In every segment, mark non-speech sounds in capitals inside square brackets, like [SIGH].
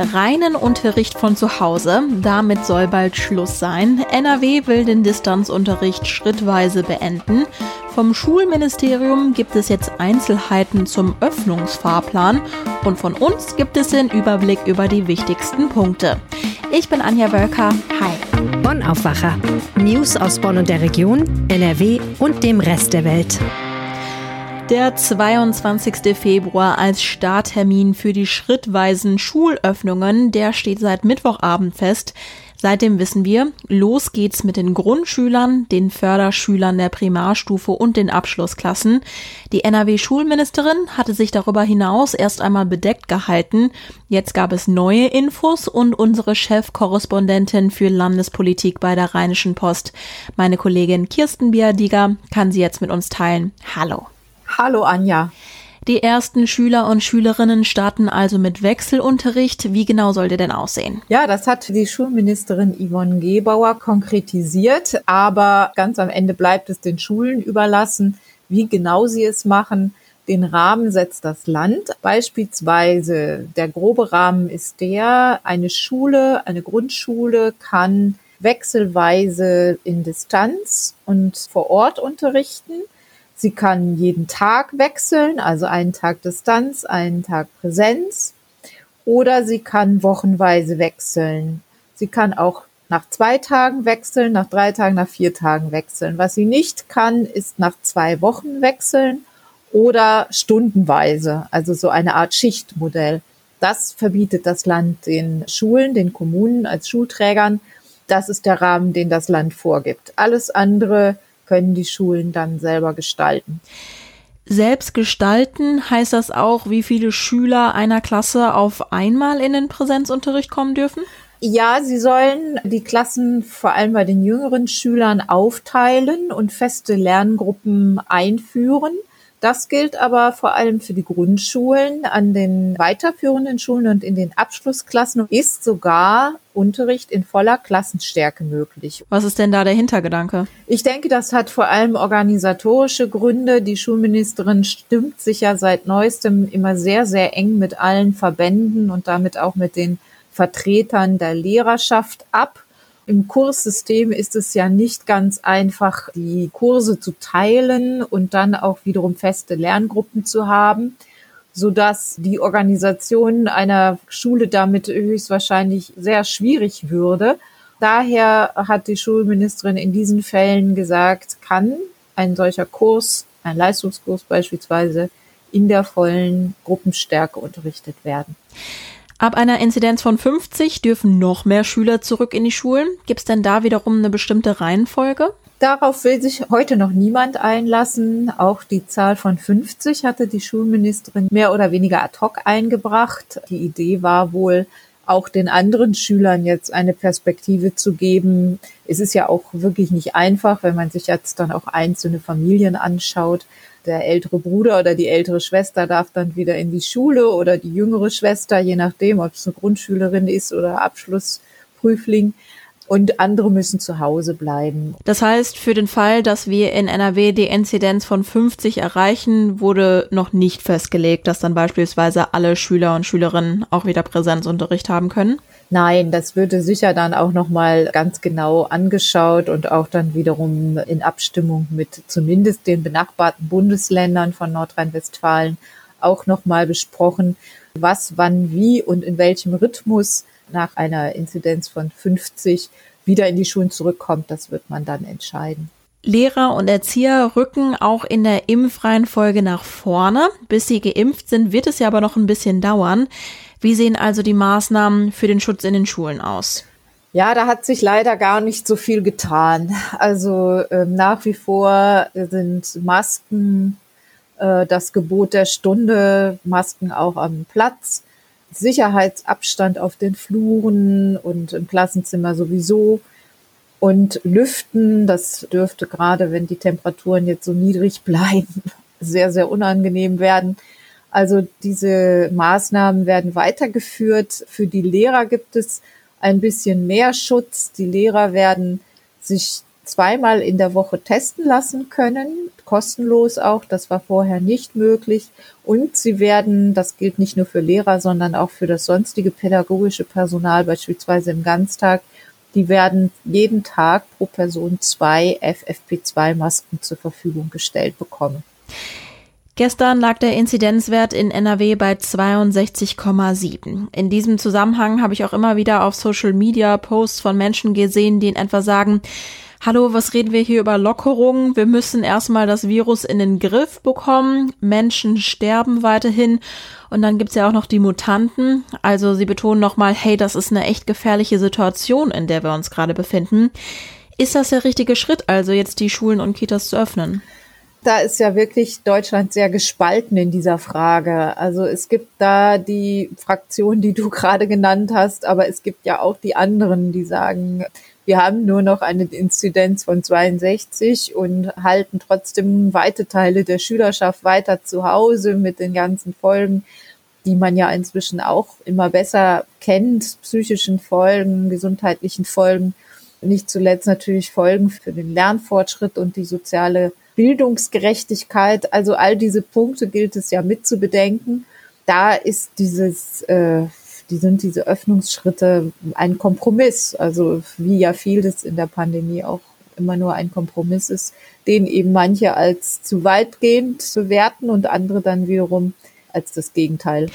Reinen Unterricht von zu Hause, damit soll bald Schluss sein. NRW will den Distanzunterricht schrittweise beenden. Vom Schulministerium gibt es jetzt Einzelheiten zum Öffnungsfahrplan und von uns gibt es den Überblick über die wichtigsten Punkte. Ich bin Anja Wölker. Hi. Bonn Aufwacher. News aus Bonn und der Region, NRW und dem Rest der Welt. Der 22. Februar als Starttermin für die schrittweisen Schulöffnungen, der steht seit Mittwochabend fest. Seitdem wissen wir, los geht's mit den Grundschülern, den Förderschülern der Primarstufe und den Abschlussklassen. Die NRW-Schulministerin hatte sich darüber hinaus erst einmal bedeckt gehalten. Jetzt gab es neue Infos und unsere Chefkorrespondentin für Landespolitik bei der Rheinischen Post, meine Kollegin Kirsten Biadiger, kann sie jetzt mit uns teilen. Hallo. Hallo Anja. Die ersten Schüler und Schülerinnen starten also mit Wechselunterricht. Wie genau soll der denn aussehen? Ja, das hat die Schulministerin Yvonne Gebauer konkretisiert, aber ganz am Ende bleibt es den Schulen überlassen, wie genau sie es machen. Den Rahmen setzt das Land. Beispielsweise der grobe Rahmen ist der, eine Schule, eine Grundschule kann wechselweise in Distanz und vor Ort unterrichten. Sie kann jeden Tag wechseln, also einen Tag Distanz, einen Tag Präsenz. Oder sie kann wochenweise wechseln. Sie kann auch nach zwei Tagen wechseln, nach drei Tagen, nach vier Tagen wechseln. Was sie nicht kann, ist nach zwei Wochen wechseln oder stundenweise, also so eine Art Schichtmodell. Das verbietet das Land den Schulen, den Kommunen als Schulträgern. Das ist der Rahmen, den das Land vorgibt. Alles andere können die Schulen dann selber gestalten. Selbst gestalten heißt das auch, wie viele Schüler einer Klasse auf einmal in den Präsenzunterricht kommen dürfen? Ja, sie sollen die Klassen vor allem bei den jüngeren Schülern aufteilen und feste Lerngruppen einführen. Das gilt aber vor allem für die Grundschulen. An den weiterführenden Schulen und in den Abschlussklassen ist sogar Unterricht in voller Klassenstärke möglich. Was ist denn da der Hintergedanke? Ich denke, das hat vor allem organisatorische Gründe. Die Schulministerin stimmt sich ja seit neuestem immer sehr, sehr eng mit allen Verbänden und damit auch mit den Vertretern der Lehrerschaft ab. Im Kurssystem ist es ja nicht ganz einfach, die Kurse zu teilen und dann auch wiederum feste Lerngruppen zu haben, so dass die Organisation einer Schule damit höchstwahrscheinlich sehr schwierig würde. Daher hat die Schulministerin in diesen Fällen gesagt, kann ein solcher Kurs, ein Leistungskurs beispielsweise, in der vollen Gruppenstärke unterrichtet werden. Ab einer Inzidenz von 50 dürfen noch mehr Schüler zurück in die Schulen. Gibt es denn da wiederum eine bestimmte Reihenfolge? Darauf will sich heute noch niemand einlassen. Auch die Zahl von 50 hatte die Schulministerin mehr oder weniger ad hoc eingebracht. Die Idee war wohl, auch den anderen Schülern jetzt eine Perspektive zu geben. Es ist ja auch wirklich nicht einfach, wenn man sich jetzt dann auch einzelne Familien anschaut der ältere Bruder oder die ältere Schwester darf dann wieder in die Schule oder die jüngere Schwester, je nachdem, ob es eine Grundschülerin ist oder Abschlussprüfling. Und andere müssen zu Hause bleiben. Das heißt, für den Fall, dass wir in NRW die Inzidenz von 50 erreichen, wurde noch nicht festgelegt, dass dann beispielsweise alle Schüler und Schülerinnen auch wieder Präsenzunterricht haben können? Nein, das würde sicher dann auch nochmal ganz genau angeschaut und auch dann wiederum in Abstimmung mit zumindest den benachbarten Bundesländern von Nordrhein-Westfalen auch nochmal besprochen, was, wann, wie und in welchem Rhythmus nach einer Inzidenz von 50 wieder in die Schulen zurückkommt. Das wird man dann entscheiden. Lehrer und Erzieher rücken auch in der Impfreihenfolge nach vorne. Bis sie geimpft sind, wird es ja aber noch ein bisschen dauern. Wie sehen also die Maßnahmen für den Schutz in den Schulen aus? Ja, da hat sich leider gar nicht so viel getan. Also äh, nach wie vor sind Masken äh, das Gebot der Stunde, Masken auch am Platz, Sicherheitsabstand auf den Fluren und im Klassenzimmer sowieso. Und Lüften, das dürfte gerade, wenn die Temperaturen jetzt so niedrig [LAUGHS] bleiben, sehr, sehr unangenehm werden. Also diese Maßnahmen werden weitergeführt. Für die Lehrer gibt es ein bisschen mehr Schutz. Die Lehrer werden sich zweimal in der Woche testen lassen können, kostenlos auch. Das war vorher nicht möglich. Und sie werden, das gilt nicht nur für Lehrer, sondern auch für das sonstige pädagogische Personal, beispielsweise im Ganztag, die werden jeden Tag pro Person zwei FFP2-Masken zur Verfügung gestellt bekommen. Gestern lag der Inzidenzwert in NRW bei 62,7. In diesem Zusammenhang habe ich auch immer wieder auf Social Media Posts von Menschen gesehen, die in etwa sagen, Hallo, was reden wir hier über Lockerungen? Wir müssen erstmal das Virus in den Griff bekommen. Menschen sterben weiterhin. Und dann gibt's ja auch noch die Mutanten. Also sie betonen nochmal, hey, das ist eine echt gefährliche Situation, in der wir uns gerade befinden. Ist das der richtige Schritt, also jetzt die Schulen und Kitas zu öffnen? da ist ja wirklich Deutschland sehr gespalten in dieser Frage. Also es gibt da die Fraktion, die du [LAUGHS] gerade genannt hast, aber es gibt ja auch die anderen, die sagen, wir haben nur noch eine Inzidenz von 62 und halten trotzdem weite Teile der Schülerschaft weiter zu Hause mit den ganzen Folgen, die man ja inzwischen auch immer besser kennt, psychischen Folgen, gesundheitlichen Folgen, nicht zuletzt natürlich Folgen für den Lernfortschritt und die soziale Bildungsgerechtigkeit, also all diese Punkte gilt es ja mit zu bedenken. Da ist dieses, äh, die sind diese Öffnungsschritte ein Kompromiss, also wie ja vieles in der Pandemie auch immer nur ein Kompromiss ist, den eben manche als zu weitgehend bewerten und andere dann wiederum als das Gegenteil.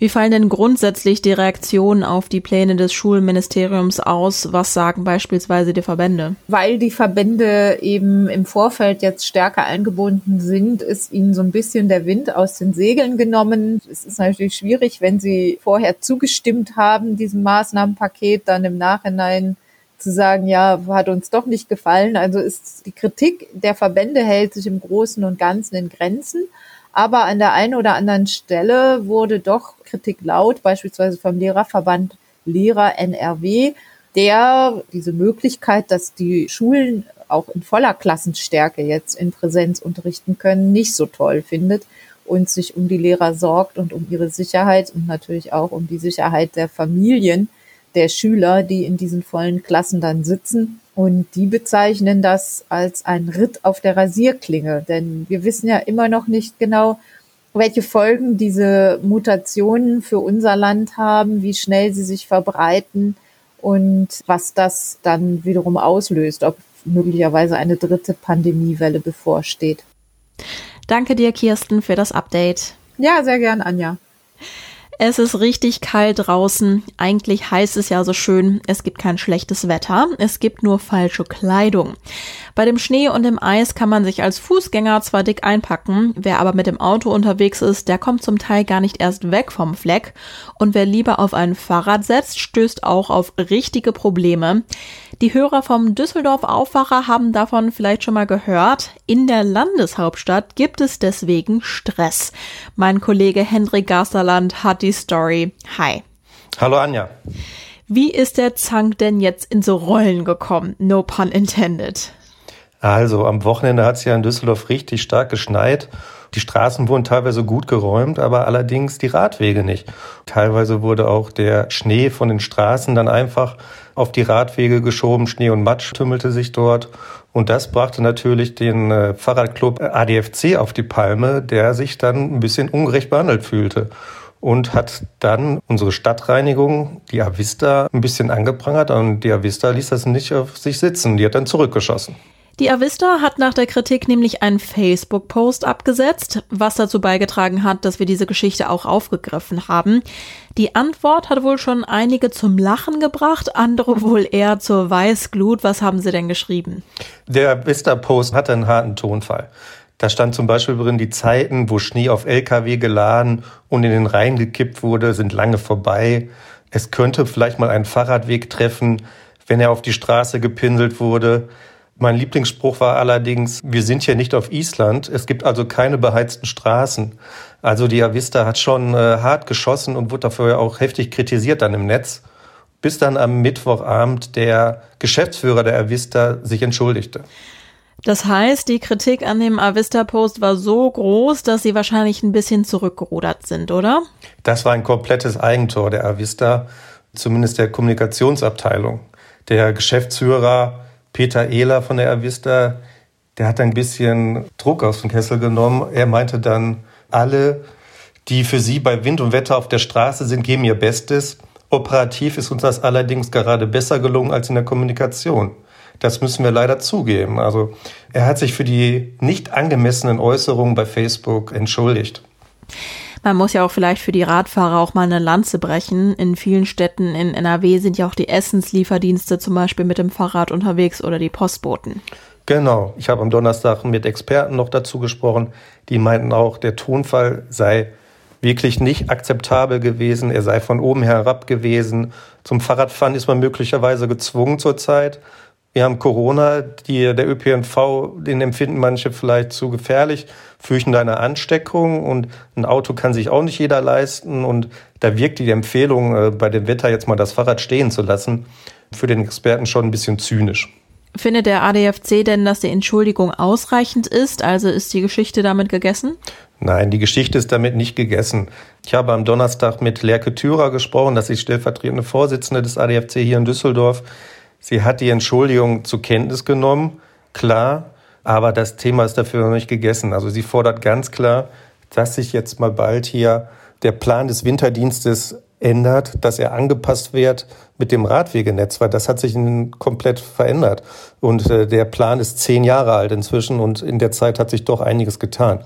Wie fallen denn grundsätzlich die Reaktionen auf die Pläne des Schulministeriums aus? Was sagen beispielsweise die Verbände? Weil die Verbände eben im Vorfeld jetzt stärker eingebunden sind, ist ihnen so ein bisschen der Wind aus den Segeln genommen. Es ist natürlich schwierig, wenn sie vorher zugestimmt haben, diesem Maßnahmenpaket, dann im Nachhinein zu sagen, ja, hat uns doch nicht gefallen. Also ist die Kritik der Verbände hält sich im Großen und Ganzen in Grenzen. Aber an der einen oder anderen Stelle wurde doch Kritik laut, beispielsweise vom Lehrerverband Lehrer NRW, der diese Möglichkeit, dass die Schulen auch in voller Klassenstärke jetzt in Präsenz unterrichten können, nicht so toll findet und sich um die Lehrer sorgt und um ihre Sicherheit und natürlich auch um die Sicherheit der Familien der Schüler, die in diesen vollen Klassen dann sitzen und die bezeichnen das als ein Ritt auf der Rasierklinge, denn wir wissen ja immer noch nicht genau, welche Folgen diese Mutationen für unser Land haben, wie schnell sie sich verbreiten und was das dann wiederum auslöst, ob möglicherweise eine dritte Pandemiewelle bevorsteht. Danke dir, Kirsten, für das Update. Ja, sehr gern, Anja. Es ist richtig kalt draußen. Eigentlich heißt es ja so schön, es gibt kein schlechtes Wetter, es gibt nur falsche Kleidung. Bei dem Schnee und dem Eis kann man sich als Fußgänger zwar dick einpacken, wer aber mit dem Auto unterwegs ist, der kommt zum Teil gar nicht erst weg vom Fleck. Und wer lieber auf ein Fahrrad setzt, stößt auch auf richtige Probleme. Die Hörer vom Düsseldorf Aufwacher haben davon vielleicht schon mal gehört. In der Landeshauptstadt gibt es deswegen Stress. Mein Kollege Hendrik Gasterland hat die Story. Hi. Hallo Anja. Wie ist der Zank denn jetzt ins Rollen gekommen? No pun intended. Also am Wochenende hat es ja in Düsseldorf richtig stark geschneit. Die Straßen wurden teilweise gut geräumt, aber allerdings die Radwege nicht. Teilweise wurde auch der Schnee von den Straßen dann einfach auf die Radwege geschoben. Schnee und Matsch tümmelte sich dort. Und das brachte natürlich den äh, Fahrradclub ADFC auf die Palme, der sich dann ein bisschen ungerecht behandelt fühlte und hat dann unsere Stadtreinigung, die Avista, ein bisschen angeprangert und die Avista ließ das nicht auf sich sitzen. Die hat dann zurückgeschossen. Die Avista hat nach der Kritik nämlich einen Facebook-Post abgesetzt, was dazu beigetragen hat, dass wir diese Geschichte auch aufgegriffen haben. Die Antwort hat wohl schon einige zum Lachen gebracht, andere [LAUGHS] wohl eher zur Weißglut. Was haben sie denn geschrieben? Der Avista-Post hatte einen harten Tonfall. Da stand zum Beispiel drin, die Zeiten, wo Schnee auf Lkw geladen und in den Rhein gekippt wurde, sind lange vorbei. Es könnte vielleicht mal einen Fahrradweg treffen, wenn er auf die Straße gepinselt wurde. Mein Lieblingsspruch war allerdings, wir sind hier nicht auf Island, es gibt also keine beheizten Straßen. Also die Avista hat schon äh, hart geschossen und wurde dafür auch heftig kritisiert dann im Netz, bis dann am Mittwochabend der Geschäftsführer der Avista sich entschuldigte. Das heißt, die Kritik an dem Avista-Post war so groß, dass sie wahrscheinlich ein bisschen zurückgerudert sind, oder? Das war ein komplettes Eigentor der Avista, zumindest der Kommunikationsabteilung. Der Geschäftsführer Peter Ehler von der Avista, der hat ein bisschen Druck aus dem Kessel genommen. Er meinte dann, alle, die für sie bei Wind und Wetter auf der Straße sind, geben ihr Bestes. Operativ ist uns das allerdings gerade besser gelungen als in der Kommunikation. Das müssen wir leider zugeben. Also er hat sich für die nicht angemessenen Äußerungen bei Facebook entschuldigt. Man muss ja auch vielleicht für die Radfahrer auch mal eine Lanze brechen. In vielen Städten in NRW sind ja auch die Essenslieferdienste zum Beispiel mit dem Fahrrad unterwegs oder die Postboten. Genau. Ich habe am Donnerstag mit Experten noch dazu gesprochen. Die meinten auch, der Tonfall sei wirklich nicht akzeptabel gewesen. Er sei von oben herab gewesen. Zum Fahrradfahren ist man möglicherweise gezwungen zurzeit. Wir haben Corona, die, der ÖPNV, den empfinden manche vielleicht zu gefährlich, fürchten eine Ansteckung und ein Auto kann sich auch nicht jeder leisten und da wirkt die Empfehlung, äh, bei dem Wetter jetzt mal das Fahrrad stehen zu lassen, für den Experten schon ein bisschen zynisch. Findet der ADFC denn, dass die Entschuldigung ausreichend ist? Also ist die Geschichte damit gegessen? Nein, die Geschichte ist damit nicht gegessen. Ich habe am Donnerstag mit Lerke Thürer gesprochen, das ist stellvertretende Vorsitzende des ADFC hier in Düsseldorf. Sie hat die Entschuldigung zur Kenntnis genommen, klar, aber das Thema ist dafür noch nicht gegessen. Also sie fordert ganz klar, dass sich jetzt mal bald hier der Plan des Winterdienstes ändert, dass er angepasst wird mit dem Radwegenetz, weil das hat sich komplett verändert. Und äh, der Plan ist zehn Jahre alt inzwischen und in der Zeit hat sich doch einiges getan.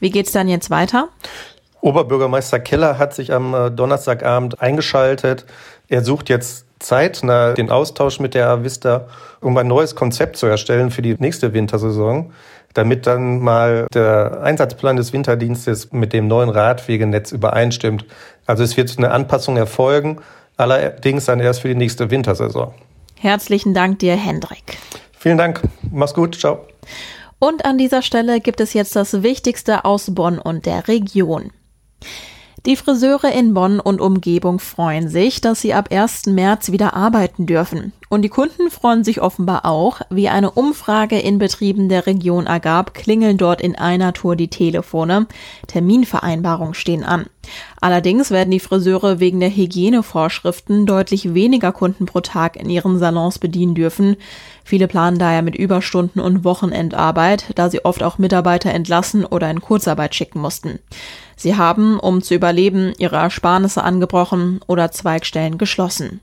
Wie geht's dann jetzt weiter? Oberbürgermeister Keller hat sich am äh, Donnerstagabend eingeschaltet. Er sucht jetzt zeitnah den Austausch mit der Avista, um ein neues Konzept zu erstellen für die nächste Wintersaison, damit dann mal der Einsatzplan des Winterdienstes mit dem neuen Radwegenetz übereinstimmt. Also es wird eine Anpassung erfolgen, allerdings dann erst für die nächste Wintersaison. Herzlichen Dank dir, Hendrik. Vielen Dank. Mach's gut. Ciao. Und an dieser Stelle gibt es jetzt das Wichtigste aus Bonn und der Region. Die Friseure in Bonn und Umgebung freuen sich, dass sie ab 1. März wieder arbeiten dürfen. Und die Kunden freuen sich offenbar auch. Wie eine Umfrage in Betrieben der Region ergab, klingeln dort in einer Tour die Telefone. Terminvereinbarungen stehen an. Allerdings werden die Friseure wegen der Hygienevorschriften deutlich weniger Kunden pro Tag in ihren Salons bedienen dürfen. Viele planen daher mit Überstunden und Wochenendarbeit, da sie oft auch Mitarbeiter entlassen oder in Kurzarbeit schicken mussten. Sie haben, um zu überleben, ihre Ersparnisse angebrochen oder Zweigstellen geschlossen.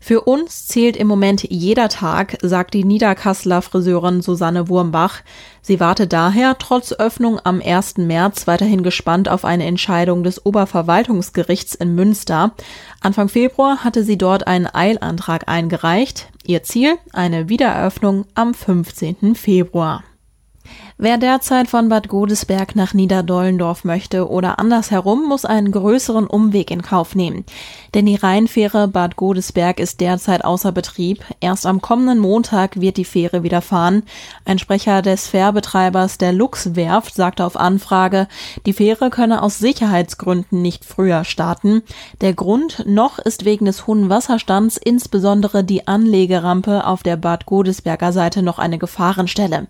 Für uns zählt im Moment jeder Tag, sagt die Niederkasseler Friseurin Susanne Wurmbach. Sie wartet daher trotz Öffnung am 1. März weiterhin gespannt auf eine Entscheidung des Oberverwaltungsgerichts in Münster. Anfang Februar hatte sie dort einen Eilantrag eingereicht. Ihr Ziel eine Wiedereröffnung am 15. Februar. Wer derzeit von Bad Godesberg nach Niederdollendorf möchte oder andersherum, muss einen größeren Umweg in Kauf nehmen. Denn die Rheinfähre Bad Godesberg ist derzeit außer Betrieb. Erst am kommenden Montag wird die Fähre wieder fahren. Ein Sprecher des Fährbetreibers der Luchswerft sagte auf Anfrage, die Fähre könne aus Sicherheitsgründen nicht früher starten. Der Grund noch ist wegen des hohen Wasserstands insbesondere die Anlegerampe auf der Bad Godesberger Seite noch eine Gefahrenstelle.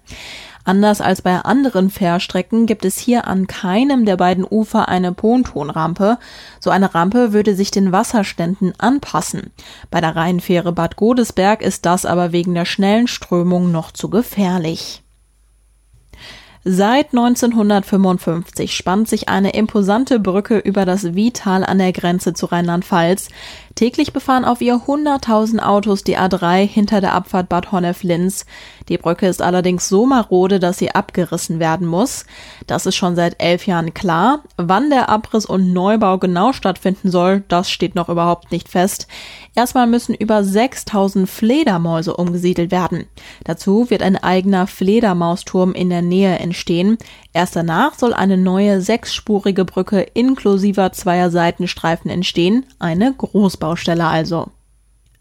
Anders als bei anderen Fährstrecken gibt es hier an keinem der beiden Ufer eine Pontonrampe. So eine Rampe würde sich den Wasserständen anpassen. Bei der Rheinfähre Bad Godesberg ist das aber wegen der schnellen Strömung noch zu gefährlich. Seit 1955 spannt sich eine imposante Brücke über das Wietal an der Grenze zu Rheinland-Pfalz. Täglich befahren auf ihr 100.000 Autos die A3 hinter der Abfahrt Bad Honnef-Linz. Die Brücke ist allerdings so marode, dass sie abgerissen werden muss. Das ist schon seit elf Jahren klar. Wann der Abriss und Neubau genau stattfinden soll, das steht noch überhaupt nicht fest. Erstmal müssen über 6000 Fledermäuse umgesiedelt werden. Dazu wird ein eigener Fledermausturm in der Nähe entstehen. Erst danach soll eine neue sechsspurige Brücke inklusiver zweier Seitenstreifen entstehen, eine Großbaustelle also.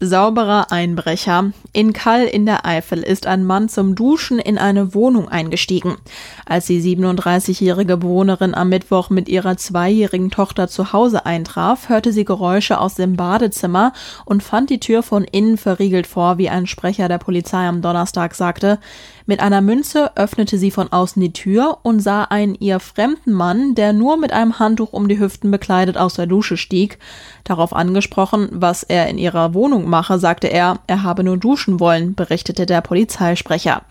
Sauberer Einbrecher. In Kall in der Eifel ist ein Mann zum Duschen in eine Wohnung eingestiegen. Als die 37-jährige Bewohnerin am Mittwoch mit ihrer zweijährigen Tochter zu Hause eintraf, hörte sie Geräusche aus dem Badezimmer und fand die Tür von innen verriegelt vor, wie ein Sprecher der Polizei am Donnerstag sagte. Mit einer Münze öffnete sie von außen die Tür und sah einen ihr fremden Mann, der nur mit einem Handtuch um die Hüften bekleidet aus der Dusche stieg. Darauf angesprochen, was er in ihrer Wohnung mache, sagte er, er habe nur duschen wollen, berichtete der Polizeisprecher.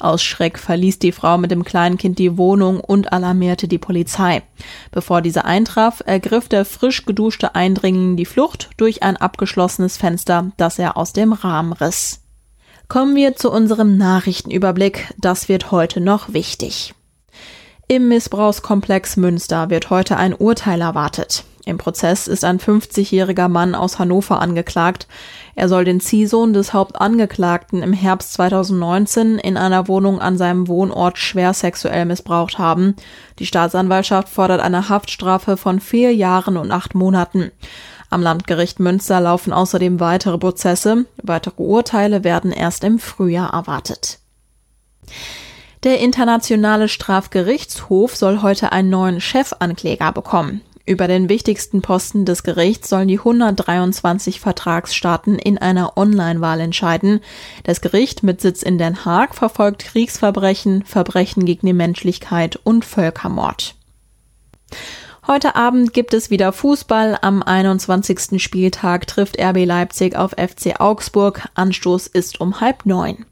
Aus Schreck verließ die Frau mit dem kleinen Kind die Wohnung und alarmierte die Polizei. Bevor diese eintraf, ergriff der frisch geduschte Eindringling die Flucht durch ein abgeschlossenes Fenster, das er aus dem Rahmen riss. Kommen wir zu unserem Nachrichtenüberblick. Das wird heute noch wichtig. Im Missbrauchskomplex Münster wird heute ein Urteil erwartet. Im Prozess ist ein 50-jähriger Mann aus Hannover angeklagt. Er soll den Ziehsohn des Hauptangeklagten im Herbst 2019 in einer Wohnung an seinem Wohnort schwer sexuell missbraucht haben. Die Staatsanwaltschaft fordert eine Haftstrafe von vier Jahren und acht Monaten. Am Landgericht Münster laufen außerdem weitere Prozesse. Weitere Urteile werden erst im Frühjahr erwartet. Der Internationale Strafgerichtshof soll heute einen neuen Chefankläger bekommen. Über den wichtigsten Posten des Gerichts sollen die 123 Vertragsstaaten in einer Online-Wahl entscheiden. Das Gericht mit Sitz in Den Haag verfolgt Kriegsverbrechen, Verbrechen gegen die Menschlichkeit und Völkermord. Heute Abend gibt es wieder Fußball. Am 21. Spieltag trifft RB Leipzig auf FC Augsburg. Anstoß ist um halb neun.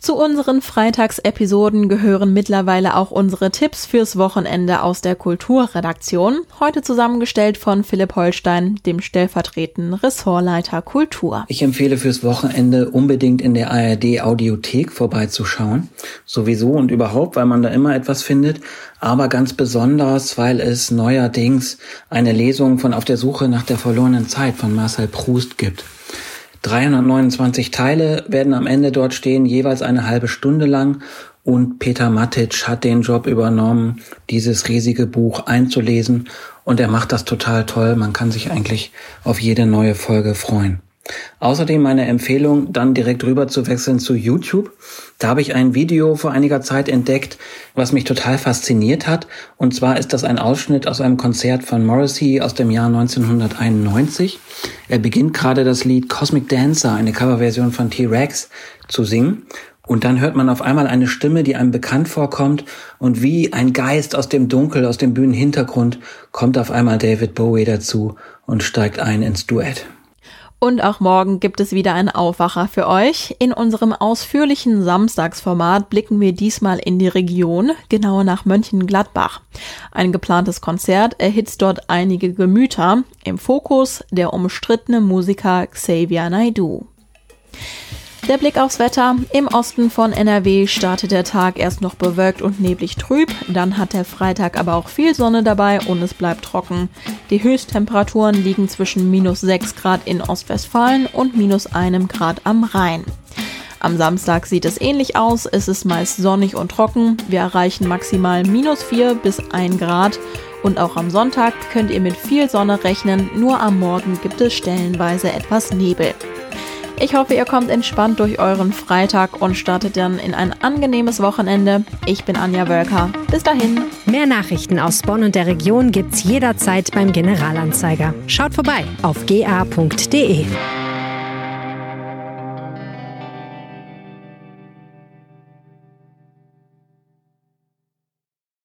Zu unseren Freitagsepisoden gehören mittlerweile auch unsere Tipps fürs Wochenende aus der Kulturredaktion, heute zusammengestellt von Philipp Holstein, dem stellvertretenden Ressortleiter Kultur. Ich empfehle fürs Wochenende unbedingt in der ARD Audiothek vorbeizuschauen. Sowieso und überhaupt, weil man da immer etwas findet, aber ganz besonders, weil es neuerdings eine Lesung von Auf der Suche nach der verlorenen Zeit von Marcel Proust gibt. 329 Teile werden am Ende dort stehen, jeweils eine halbe Stunde lang. Und Peter Matic hat den Job übernommen, dieses riesige Buch einzulesen. Und er macht das total toll. Man kann sich eigentlich auf jede neue Folge freuen. Außerdem meine Empfehlung, dann direkt rüber zu wechseln zu YouTube. Da habe ich ein Video vor einiger Zeit entdeckt, was mich total fasziniert hat. Und zwar ist das ein Ausschnitt aus einem Konzert von Morrissey aus dem Jahr 1991. Er beginnt gerade das Lied Cosmic Dancer, eine Coverversion von T-Rex, zu singen. Und dann hört man auf einmal eine Stimme, die einem bekannt vorkommt und wie ein Geist aus dem Dunkel, aus dem Bühnenhintergrund kommt auf einmal David Bowie dazu und steigt ein ins Duett. Und auch morgen gibt es wieder einen Aufwacher für euch. In unserem ausführlichen Samstagsformat blicken wir diesmal in die Region, genauer nach Mönchengladbach. Ein geplantes Konzert erhitzt dort einige Gemüter. Im Fokus der umstrittene Musiker Xavier Naidoo. Der Blick aufs Wetter. Im Osten von NRW startet der Tag erst noch bewölkt und neblig trüb. Dann hat der Freitag aber auch viel Sonne dabei und es bleibt trocken. Die Höchsttemperaturen liegen zwischen minus 6 Grad in Ostwestfalen und minus einem Grad am Rhein. Am Samstag sieht es ähnlich aus. Es ist meist sonnig und trocken. Wir erreichen maximal minus 4 bis 1 Grad. Und auch am Sonntag könnt ihr mit viel Sonne rechnen. Nur am Morgen gibt es stellenweise etwas Nebel. Ich hoffe, ihr kommt entspannt durch euren Freitag und startet dann in ein angenehmes Wochenende. Ich bin Anja Wölker. Bis dahin. Mehr Nachrichten aus Bonn und der Region gibt's jederzeit beim Generalanzeiger. Schaut vorbei auf ga.de.